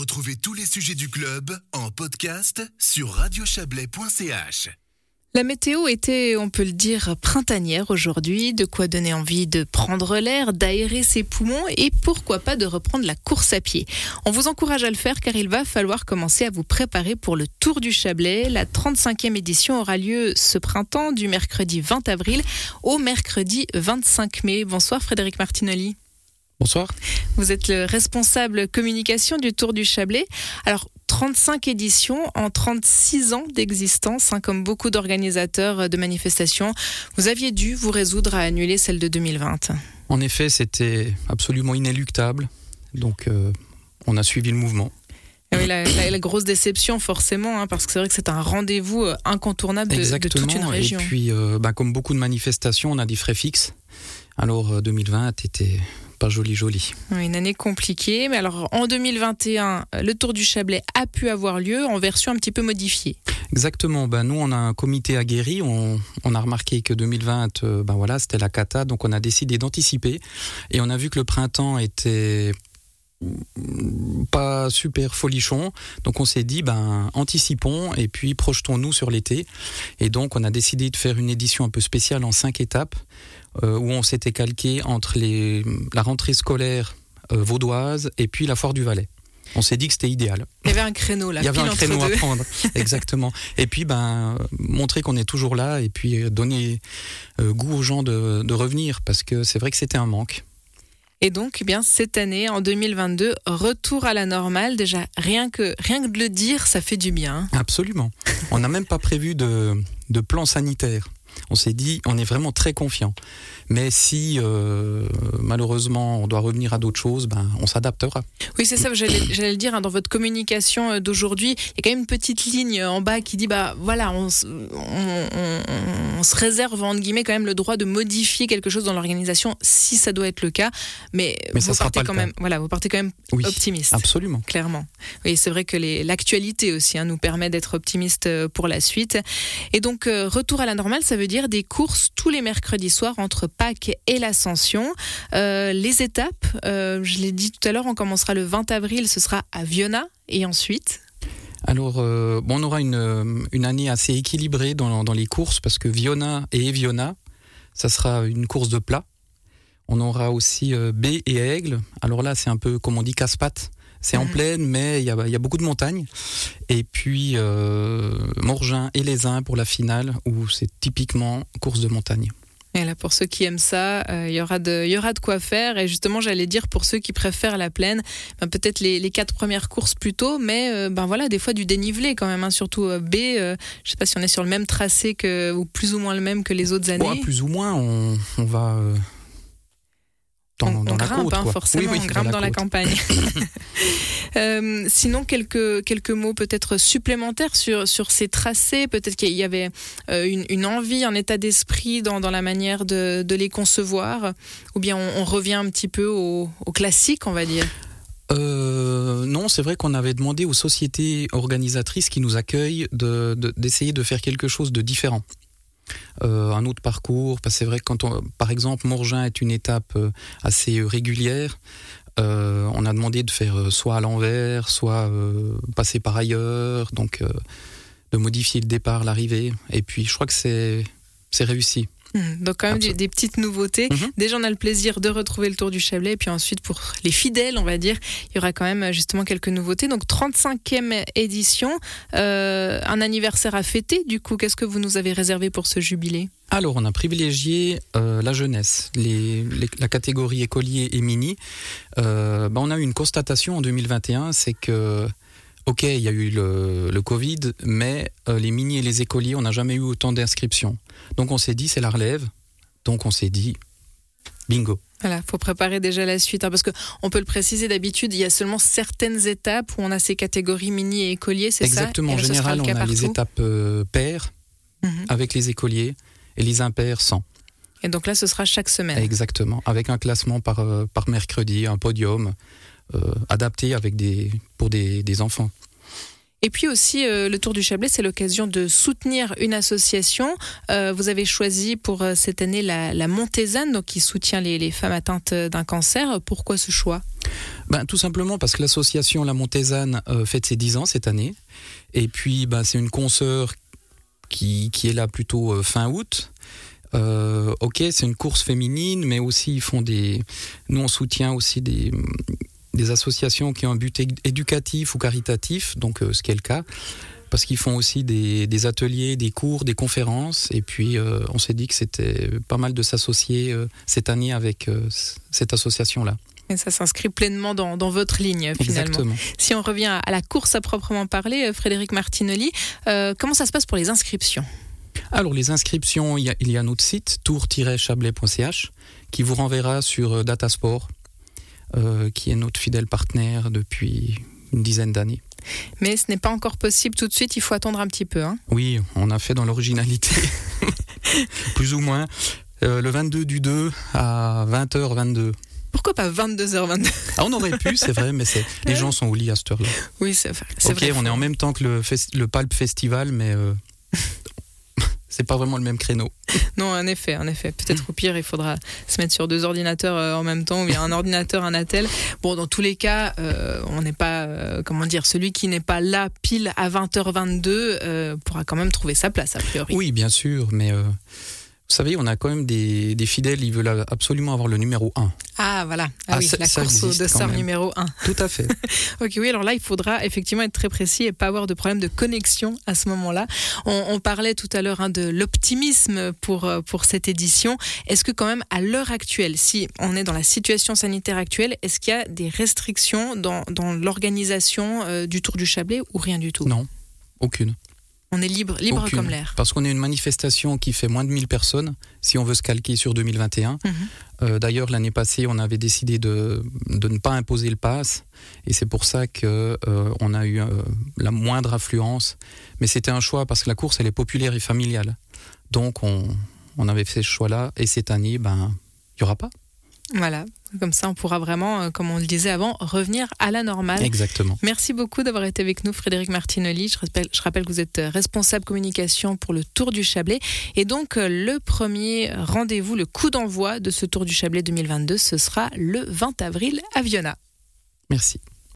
Retrouvez tous les sujets du club en podcast sur radiochablais.ch. La météo était, on peut le dire, printanière aujourd'hui, de quoi donner envie de prendre l'air, d'aérer ses poumons et pourquoi pas de reprendre la course à pied. On vous encourage à le faire car il va falloir commencer à vous préparer pour le Tour du Chablais. La 35e édition aura lieu ce printemps du mercredi 20 avril au mercredi 25 mai. Bonsoir Frédéric Martinoli. Bonsoir. Vous êtes le responsable communication du Tour du Chablais. Alors, 35 éditions en 36 ans d'existence, hein, comme beaucoup d'organisateurs de manifestations. Vous aviez dû vous résoudre à annuler celle de 2020. En effet, c'était absolument inéluctable. Donc, euh, on a suivi le mouvement. Oui, la, grosse déception forcément, hein, parce que c'est vrai que c'est un rendez-vous euh, incontournable de, de, toute une région. Et puis, euh, bah, comme beaucoup de manifestations, on a des frais fixes. Alors 2020 était pas joli joli. Une année compliquée, mais alors en 2021, le Tour du Chablais a pu avoir lieu en version un petit peu modifiée. Exactement. Ben, nous, on a un comité aguerri. On, on a remarqué que 2020, euh, ben voilà, c'était la cata, donc on a décidé d'anticiper. Et on a vu que le printemps était pas super folichon. Donc on s'est dit, ben, anticipons et puis projetons-nous sur l'été. Et donc on a décidé de faire une édition un peu spéciale en cinq étapes euh, où on s'était calqué entre les, la rentrée scolaire euh, vaudoise et puis la foire du Valais. On s'est dit que c'était idéal. Il y avait un créneau là. Il y avait un créneau à prendre, exactement. Et puis ben montrer qu'on est toujours là et puis donner euh, goût aux gens de, de revenir parce que c'est vrai que c'était un manque. Et donc, eh bien cette année, en 2022, retour à la normale. Déjà, rien que rien que de le dire, ça fait du bien. Absolument. On n'a même pas prévu de, de plan sanitaire on s'est dit, on est vraiment très confiant. Mais si euh, malheureusement on doit revenir à d'autres choses, ben, on s'adaptera. Oui, c'est ça, j'allais le dire, hein, dans votre communication euh, d'aujourd'hui, il y a quand même une petite ligne en bas qui dit, bah voilà, on, se réserve, entre guillemets, quand même le droit de modifier quelque chose dans l'organisation si ça doit être le cas. Mais, vous, partez quand même, voilà, vous partez quand même optimiste. Absolument. Clairement. Oui, c'est vrai que l'actualité aussi hein, nous permet d'être optimiste euh, pour la suite. Et donc, retour à la normale, ça veut dire des courses tous les mercredis soirs entre Pâques et l'Ascension. Euh, les étapes, euh, je l'ai dit tout à l'heure, on commencera le 20 avril, ce sera à Viona et ensuite alors, euh, bon, on aura une, une, année assez équilibrée dans, dans, les courses parce que Viona et Eviona, ça sera une course de plat. On aura aussi B et Aigle. Alors là, c'est un peu, comme on dit, casse-pattes. C'est en mhm. plaine, mais il y a, beaucoup de montagnes. Et puis euh, Morgin et les Uns pour la finale, où c'est typiquement course de montagne. Et là, pour ceux qui aiment ça, euh, il y aura de, y aura de quoi faire. Et justement, j'allais dire pour ceux qui préfèrent la plaine, ben, peut-être les, quatre premières courses plus tôt, mais euh, ben voilà, des fois du dénivelé quand même. Hein, surtout B, je sais pas si on est sur le même tracé que ou plus ou moins le même que les autres années. plus ou moins, on, on va on, grimpe, hein, forcément, on grimpe dans la, campagne. Euh, sinon, quelques, quelques mots peut-être supplémentaires sur, sur ces tracés. Peut-être qu'il y avait euh, une, envie, un état d'esprit dans, dans, la manière de, de, les concevoir, ou bien on, revient un petit peu au, classique, on va dire. Euh, non, c'est vrai qu'on avait demandé aux sociétés organisatrices qui nous accueillent d'essayer de, de, faire quelque chose de différent. Euh, un autre parcours. Parce que c'est vrai que quand on, par exemple, Morgin est une étape euh, assez euh, régulière. on a demandé de faire soit à l'envers, soit passer par ailleurs, donc de modifier le départ, l'arrivée. Et puis, je crois que c'est réussi. Mmh, donc quand même des, petites nouveautés. Mmh. Déjà on a le plaisir de retrouver le Tour du Chablais et puis ensuite pour les fidèles on va dire il y aura quand même justement quelques nouveautés. Donc 35e édition, euh, un anniversaire à fêter du coup qu'est-ce que vous nous avez réservé pour ce jubilé? Alors, on a privilégié euh, la jeunesse, les, la catégorie écolier et mini. Euh, bah, on a eu une constatation en 2021, c'est que Ok, il y a eu le, le Covid, mais les mini et les écoliers, on n'a jamais eu autant d'inscriptions. Donc on s'est dit, c'est la relève. Donc on s'est dit, bingo. Voilà, faut préparer déjà la suite, hein, parce que on peut le préciser d'habitude, il y a seulement certaines étapes où on a ces catégories mini et écoliers, c'est ça? Exactement. En général, on a les étapes euh, paires mhm. avec les écoliers et les impairs sans. Et donc là, ce sera chaque semaine. Exactement, avec un classement par, euh, par mercredi, un podium euh, adapté avec des, pour des, des enfants. Et puis aussi, euh, le Tour du Chablais, c'est l'occasion de soutenir une association. Euh, vous avez choisi pour euh, cette année la, la donc qui soutient les, les femmes atteintes d'un cancer. Pourquoi ce choix? Ben, Tout simplement parce que l'association La Montésane euh, fête ses 10 ans cette année. Et puis, ben, c'est une consoeur qui, qui, est là plutôt fin août. Ok, c'est une course féminine, mais aussi ils font des. Nous, on soutient aussi des, des associations qui ont un but éducatif ou caritatif, donc euh, ce qui est le cas, parce qu'ils font aussi des, des, ateliers, des cours, des conférences, et puis euh, on s'est dit que c'était pas mal de s'associer euh, cette année avec euh, cette association-là. Et ça s'inscrit pleinement dans, dans, votre ligne finalement. Exactement. Si on revient à la course à proprement parler, Frédéric Martinelli, comment ça se passe pour les inscriptions? Alors les inscriptions, il y a, il y a notre site tour-chablais.ch qui vous renverra sur Datasport, euh, qui est notre fidèle partenaire depuis une dizaine d'années. Mais ce n'est pas encore possible tout de suite, il faut attendre un petit peu. Hein oui, on a fait dans l'originalité, plus ou moins, euh, le 22 du 2 à 20h22. Pourquoi pas 22h22 ah, On aurait pu, c'est vrai, mais les gens sont au lit à cette heure-là. Oui, c'est vrai. Ok, vrai, on est en même temps que le, le Palp Festival, mais euh, c'est pas vraiment le même créneau. Non, en effet, en effet. Peut-être au pire, il faudra se mettre sur deux ordinateurs euh, en même temps, ou bien un ordinateur, un attel. Bon, dans tous les cas, euh, on n'est pas, euh, comment dire, celui qui n'est pas là pile à 20h22 euh, pourra quand même trouver sa place, a priori. Oui, bien sûr, mais vous savez, on a quand même des, des, fidèles, ils veulent absolument avoir le numéro 1. Ah, voilà. Ah, ah oui, la course de sœur numéro 1. Tout à fait. ok, oui, alors là, il faudra effectivement être très précis et pas avoir de problème de connexion à ce moment-là. On, on, parlait tout à l'heure hein, de l'optimisme pour, pour cette édition. Est-ce que quand même, à l'heure actuelle, si on est dans la situation sanitaire actuelle, est-ce qu'il y a des restrictions dans, dans l'organisation euh, du Tour du Chablais ou rien du tout? Non, aucune. On est libre, libre Aucune. comme l'air. Parce qu'on est une manifestation qui fait moins de 1000 personnes, si on veut se calquer sur 2021. Mhm. Euh, D'ailleurs, l'année passée, on avait décidé de, de, ne pas imposer le pass, et c'est pour ça qu'on euh, a eu euh, la moindre affluence. Mais c'était un choix parce que la course, elle est populaire et familiale. Donc, on, on avait fait ce choix-là, et cette année, ben, il n'y aura pas. Voilà, comme ça on pourra vraiment, euh, comme on le disait avant, revenir à la normale. Exactement. Merci beaucoup d'avoir été avec nous, Frédéric Martinelli. Je rappelle, je rappelle, que vous êtes responsable communication pour le Tour du Chablais. Et donc euh, le premier rendez-vous, le coup d'envoi de ce Tour du Chablais 2022, ce sera le 20 avril à Viona. Merci.